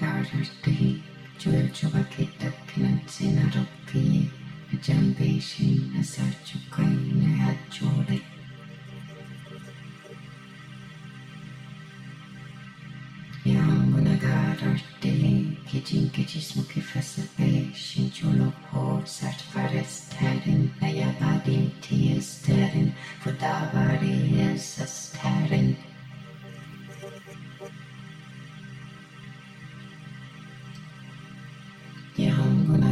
varartei, Julchuvakita Kinansinarokkiye, Ajambeshin Asachukai Nehachode. Yangunagarartei, Kijin Kijismuki Fasape, Shinchulopo Satvarestarin, Nayabadin Tiestarin, Fudavarin Sastarin.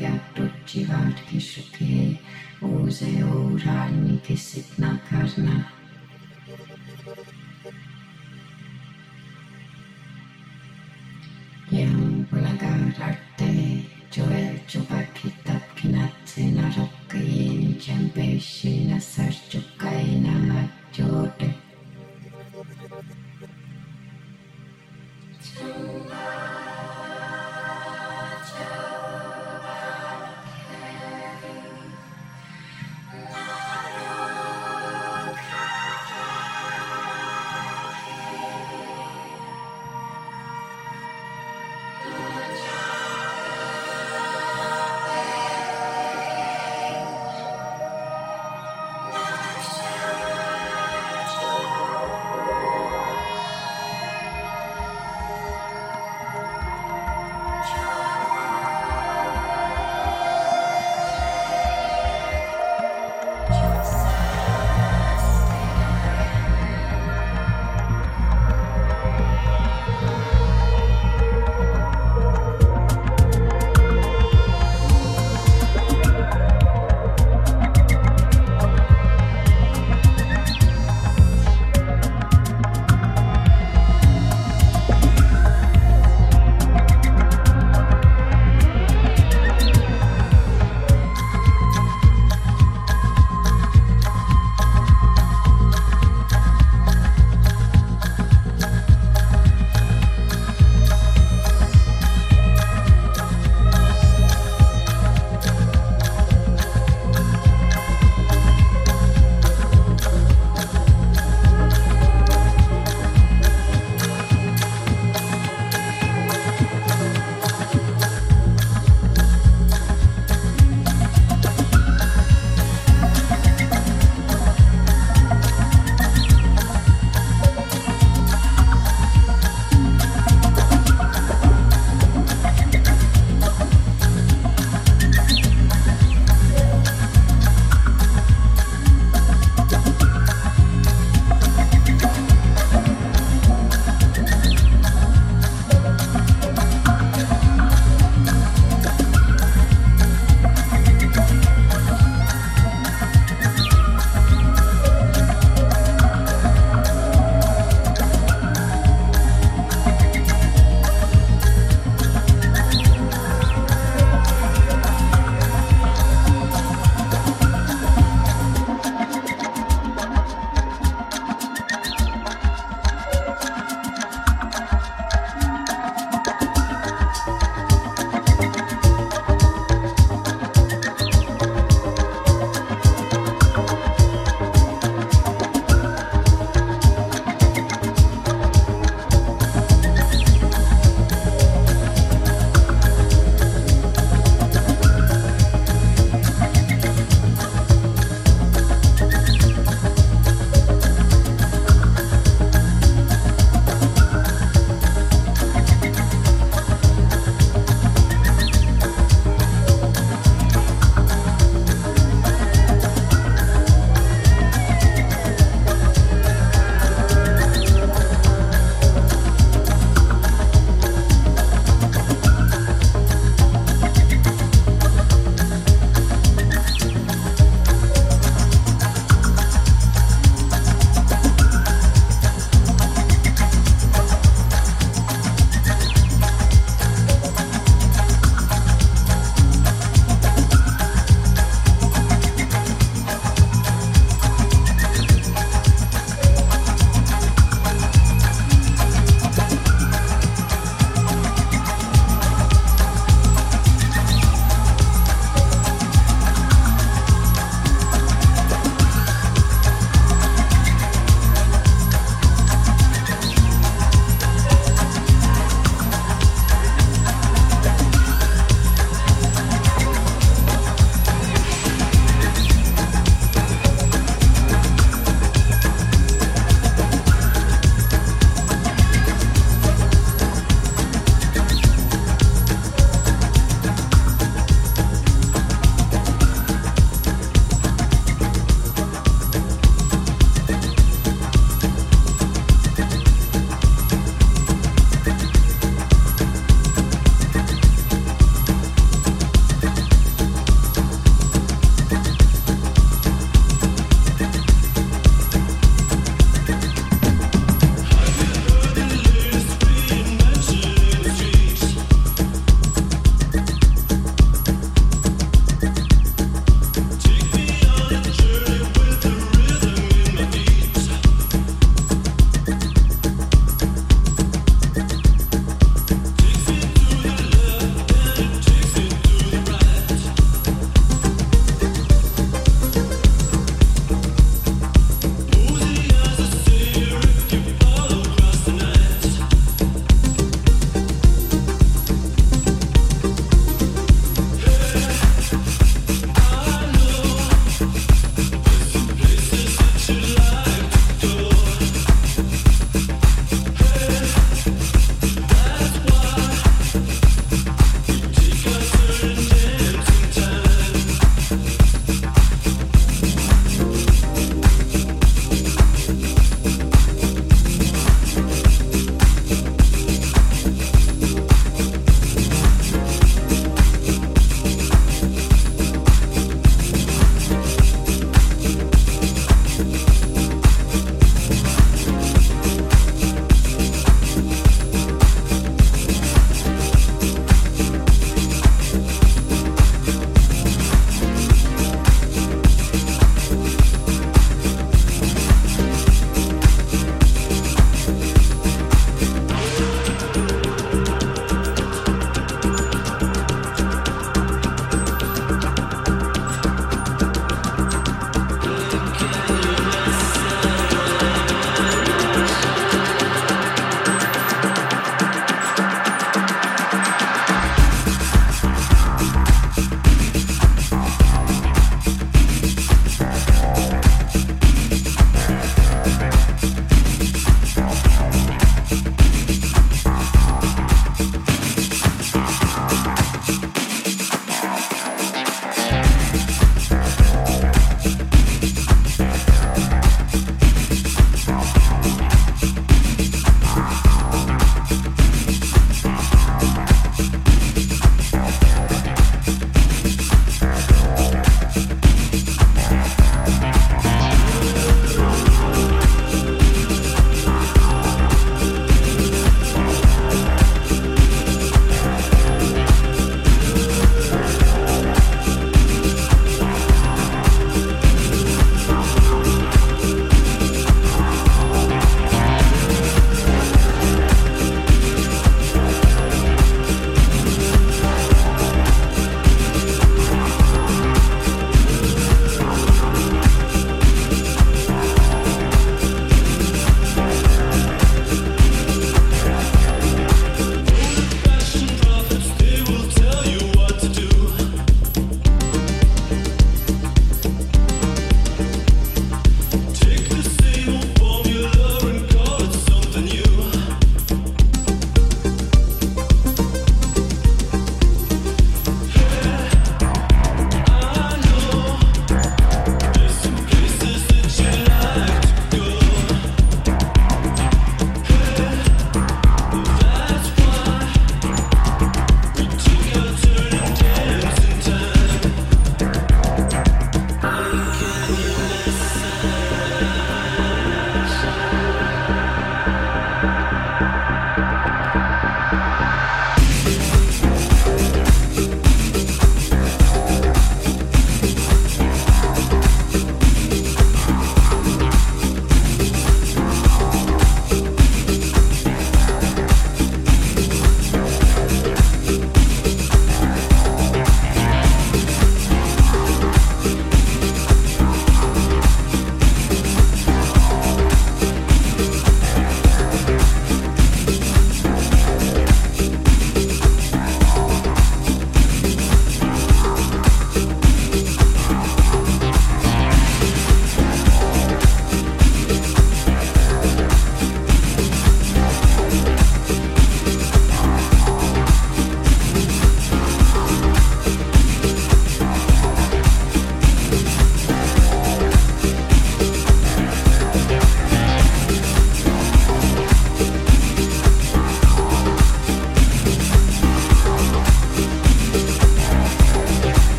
kjart, otti, vartki, šuky, úze, úřádníky, sitna, karna,